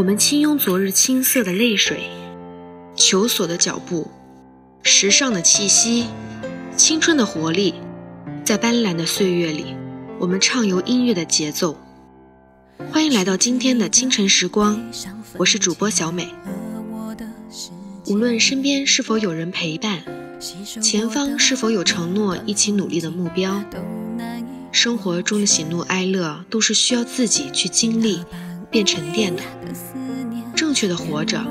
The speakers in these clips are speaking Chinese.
我们轻拥昨日青涩的泪水，求索的脚步，时尚的气息，青春的活力，在斑斓的岁月里，我们畅游音乐的节奏。欢迎来到今天的清晨时光，我是主播小美。无论身边是否有人陪伴，前方是否有承诺一起努力的目标，生活中的喜怒哀乐都是需要自己去经历。变沉淀的，正确的活着，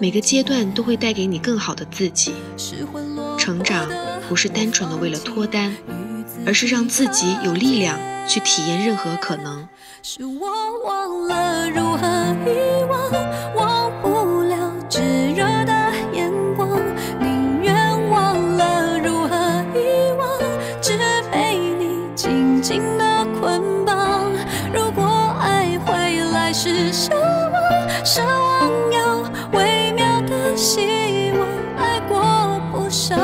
每个阶段都会带给你更好的自己。成长不是单纯的为了脱单，而是让自己有力量去体验任何可能。是我忘了如何回来是奢望，奢望有微妙的希望，爱过不伤。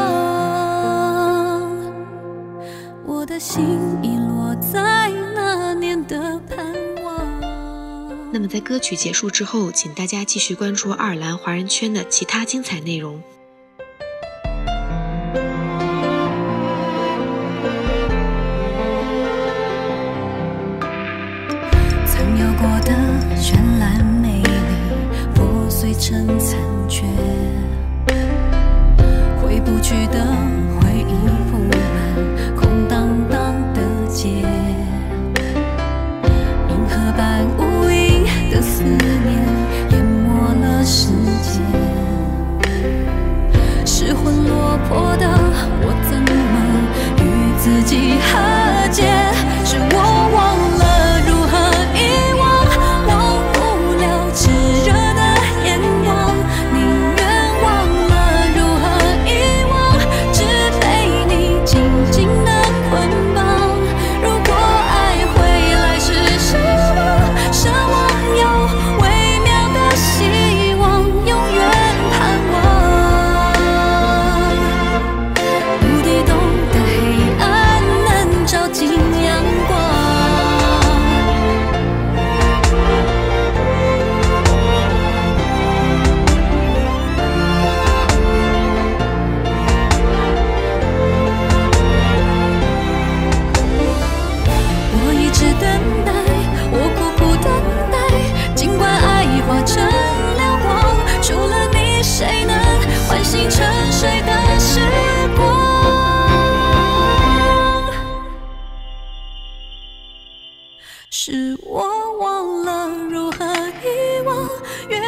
我的心已落在那年的盼望。那么在歌曲结束之后，请大家继续关注爱尔兰华人圈的其他精彩内容。是我忘了如何遗忘，越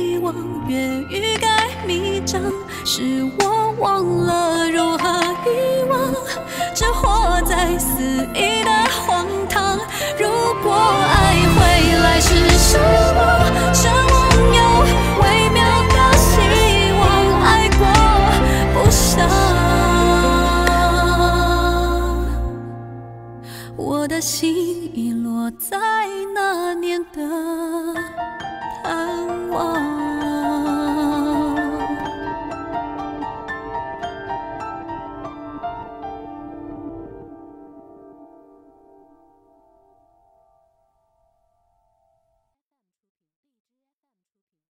遗忘越欲盖弥彰。是我忘了如何我的心已落在那年的盼望。